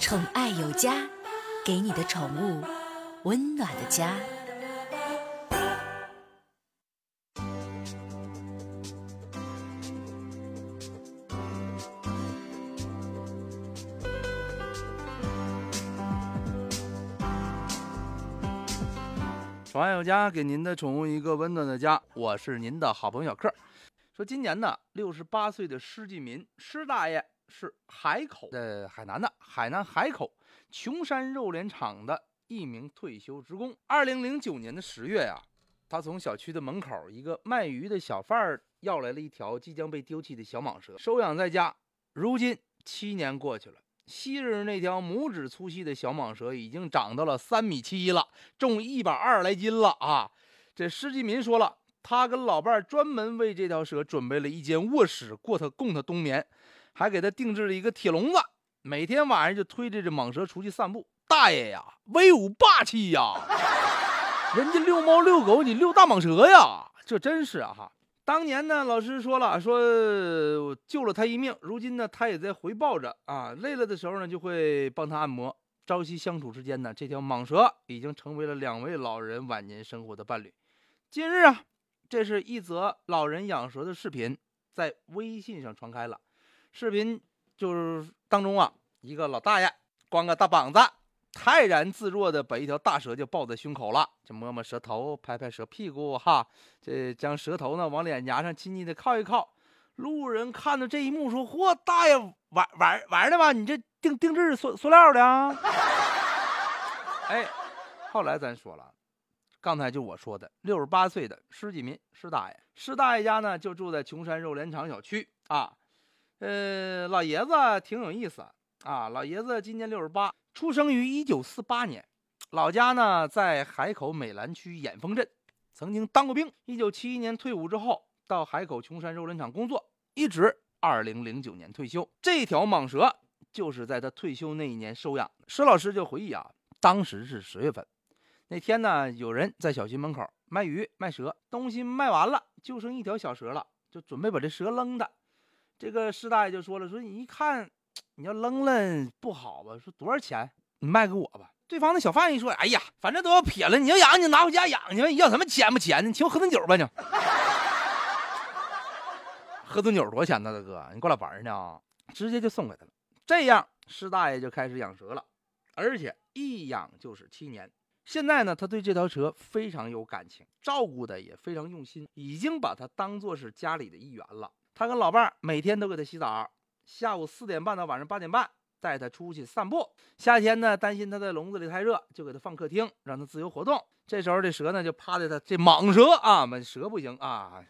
宠爱有家，给你的宠物温暖的家。宠爱有家，给您的宠物一个温暖的家。我是您的好朋友小克。说今年呢，六十八岁的施继民施大爷是海口的海南的海南海口琼山肉联厂的一名退休职工。二零零九年的十月呀，他从小区的门口一个卖鱼的小贩儿要来了一条即将被丢弃的小蟒蛇，收养在家。如今七年过去了。昔日那条拇指粗细的小蟒蛇已经长到了三米七了，重一百二十来斤了啊！这施继民说了，他跟老伴儿专门为这条蛇准备了一间卧室，过它供它冬眠，还给他定制了一个铁笼子，每天晚上就推着这蟒蛇出去散步。大爷呀，威武霸气呀！人家遛猫遛狗，你遛大蟒蛇呀？这真是啊哈！当年呢，老师说了，说救了他一命。如今呢，他也在回报着啊。累了的时候呢，就会帮他按摩。朝夕相处之间呢，这条蟒蛇已经成为了两位老人晚年生活的伴侣。近日啊，这是一则老人养蛇的视频在微信上传开了。视频就是当中啊，一个老大爷光个大膀子。泰然自若的把一条大蛇就抱在胸口了，就摸摸蛇头，拍拍蛇屁股，哈，这将蛇头呢往脸颊上轻轻的靠一靠。路人看到这一幕说：“嚯，大爷玩玩玩的吧？你这定定制塑塑料的啊？”哎，后来咱说了，刚才就我说的，六十八岁的施继民施大爷，施大爷家呢就住在琼山肉联厂小区啊。呃，老爷子挺有意思啊，老爷子今年六十八。出生于一九四八年，老家呢在海口美兰区眼峰镇，曾经当过兵。一九七一年退伍之后，到海口琼山肉联厂工作，一直二零零九年退休。这条蟒蛇就是在他退休那一年收养的。施老师就回忆啊，当时是十月份，那天呢有人在小区门口卖鱼卖蛇，东西卖完了，就剩一条小蛇了，就准备把这蛇扔的。这个师大爷就说了，说你一看。你要扔了不好吧？说多少钱？你卖给我吧。对方那小贩一说：“哎呀，反正都要撇了，你要养你就拿回家养去吧。要什么钱不钱的？你请我喝顿酒吧你。喝顿酒多少钱呢，大哥？你过来玩呢？直接就送给他了。这样，师大爷就开始养蛇了，而且一养就是七年。现在呢，他对这条蛇非常有感情，照顾的也非常用心，已经把它当做是家里的一员了。他跟老伴儿每天都给他洗澡。下午四点半到晚上八点半，带他出去散步。夏天呢，担心他在笼子里太热，就给他放客厅，让他自由活动。这时候这蛇呢，就趴在他这蟒蛇啊，蟒蛇不行啊，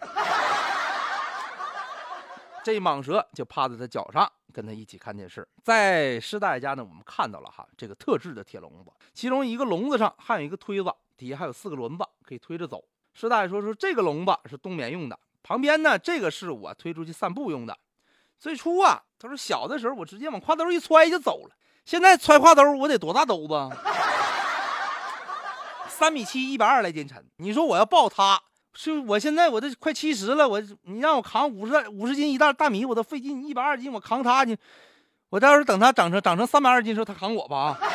这蟒蛇就趴在他脚上，跟他一起看电视。在施大爷家呢，我们看到了哈，这个特制的铁笼子，其中一个笼子上还有一个推子，底下还有四个轮子，可以推着走。施大爷说说这个笼子是冬眠用的，旁边呢，这个是我推出去散步用的。最初啊，他说小的时候我直接往挎兜一揣就走了。现在揣挎兜我得多大兜子？三米七，一百二来斤沉。你说我要抱他，是我现在我这快七十了，我你让我扛五十五十斤一袋大米我都费劲，一百二斤我扛他，你我到时候等他长成长成三百二斤时候，他扛我吧啊！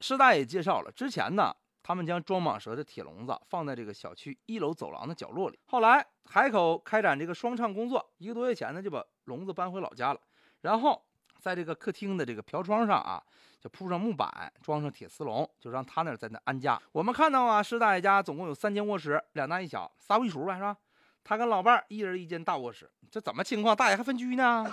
师大爷介绍了，之前呢。他们将装蟒蛇的铁笼子放在这个小区一楼走廊的角落里。后来海口开展这个双唱工作，一个多月前呢就把笼子搬回老家了。然后在这个客厅的这个飘窗上啊，就铺上木板，装上铁丝笼，就让他那在那安家。我们看到啊，施大爷家总共有三间卧室，两大一小，仨一厨呗，是吧？他跟老伴儿一人一间大卧室，这怎么情况？大爷还分居呢？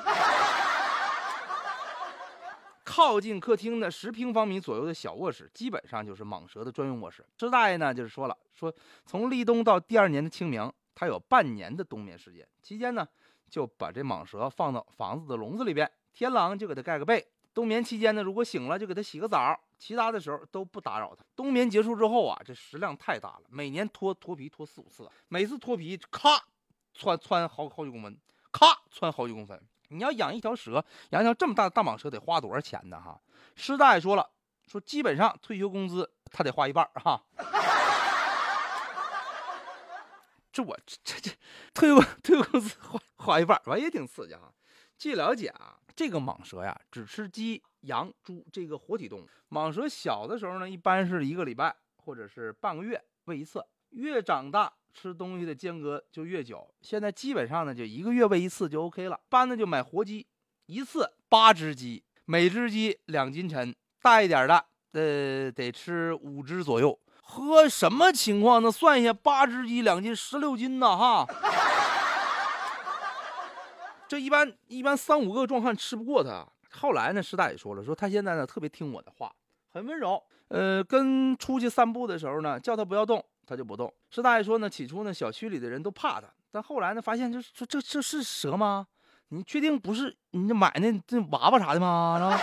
靠近客厅的十平方米左右的小卧室，基本上就是蟒蛇的专用卧室。施大爷呢，就是说了，说从立冬到第二年的清明，他有半年的冬眠时间。期间呢，就把这蟒蛇放到房子的笼子里边，天狼就给它盖个被。冬眠期间呢，如果醒了就给它洗个澡，其他的时候都不打扰它。冬眠结束之后啊，这食量太大了，每年脱脱皮脱四五次，每次脱皮咔窜窜好好几公分，咔窜好几公分。你要养一条蛇，养一条这么大的大蟒蛇得花多少钱呢？哈，师大爷说了，说基本上退休工资他得花一半哈。这我这这退休退休工资花花一半完也挺刺激哈。据了解啊，这个蟒蛇呀，只吃鸡、羊、猪这个活体动物。蟒蛇小的时候呢，一般是一个礼拜或者是半个月喂一次，越长大吃东西的间隔就越久。现在基本上呢，就一个月喂一次就 OK 了。一般呢就买活鸡，一次八只鸡，每只鸡两斤沉，大一点的呃得吃五只左右。喝，什么情况？那算一下，八只鸡两斤，十六斤呢，哈。这一般一般三五个壮汉吃不过他。后来呢，师大爷说了，说他现在呢特别听我的话，很温柔。呃，跟出去散步的时候呢，叫他不要动，他就不动。师大爷说呢，起初呢小区里的人都怕他，但后来呢发现，这说这这是蛇吗？你确定不是你这买那这娃娃啥的吗？然后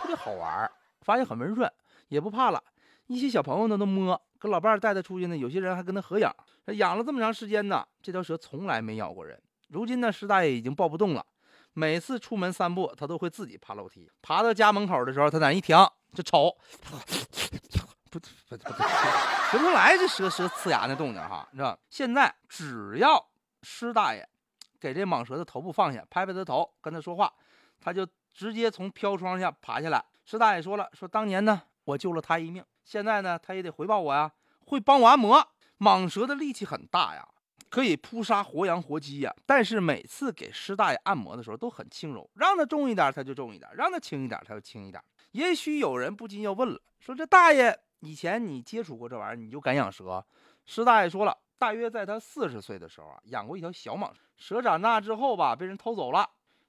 特别好玩，发现很温顺，也不怕了。一些小朋友呢都摸，跟老伴带他出去呢，有些人还跟他合影。养了这么长时间呢，这条蛇从来没咬过人。如今呢，师大爷已经抱不动了。每次出门散步，他都会自己爬楼梯。爬到家门口的时候，他在一停就瞅，不不不不，学不出来这蛇蛇呲牙那动静哈，你知道？现在只要师大爷给这蟒蛇的头部放下，拍拍它头，跟他说话，他就直接从飘窗下爬下来。师大爷说了，说当年呢，我救了他一命，现在呢，他也得回报我呀，会帮我按摩。蟒蛇的力气很大呀。可以扑杀活羊活鸡呀，但是每次给师大爷按摩的时候都很轻柔，让他重一点他就重一点，让他轻一点他就轻一点。也许有人不禁要问了，说这大爷以前你接触过这玩意儿，你就敢养蛇？师大爷说了，大约在他四十岁的时候啊，养过一条小蟒蛇，蛇长大之后吧，被人偷走了，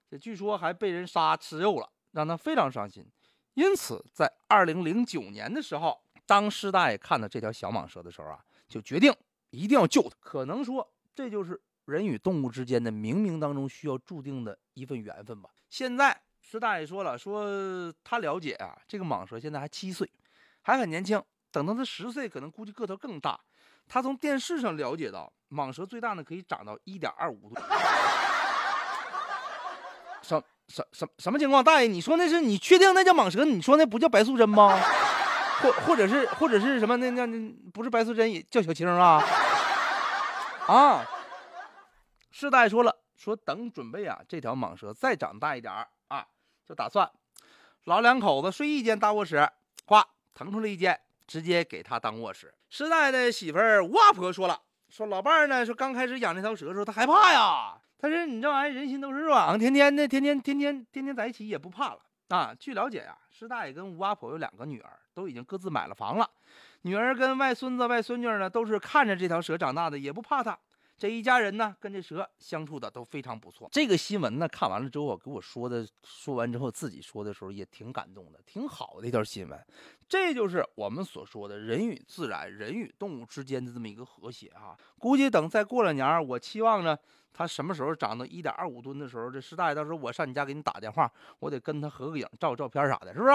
这据说还被人杀吃肉了，让他非常伤心。因此，在二零零九年的时候，当师大爷看到这条小蟒蛇的时候啊，就决定。一定要救他，可能说这就是人与动物之间的冥冥当中需要注定的一份缘分吧。现在师大爷说了，说他了解啊，这个蟒蛇现在还七岁，还很年轻。等到他十岁，可能估计个头更大。他从电视上了解到，蟒蛇最大呢可以长到一点二五度。什什什什么情况？大爷，你说那是你确定那叫蟒蛇？你说那不叫白素贞吗？或或者是或者是什么？那那那不是白素贞，也叫小青啊？啊！师大爷说了，说等准备啊，这条蟒蛇再长大一点啊，就打算老两口子睡一间大卧室，腾出了一间，直接给他当卧室。师大爷的媳妇吴阿婆说了，说老伴儿呢，说刚开始养这条蛇的时候，他害怕呀。他说你这玩意儿人心都是软，天天的天天天天天天在一起也不怕了。啊，据了解呀，师大爷跟吴阿婆有两个女儿，都已经各自买了房了。女儿跟外孙子、外孙女呢，都是看着这条蛇长大的，也不怕它。这一家人呢，跟这蛇相处的都非常不错。这个新闻呢，看完了之后，给我说的，说完之后自己说的时候也挺感动的，挺好的一条新闻。这就是我们所说的人与自然、人与动物之间的这么一个和谐啊。估计等再过两年，我期望呢。他什么时候长到一点二五吨的时候，这师大爷到时候我上你家给你打电话，我得跟他合个影、照个照片啥的，是不是？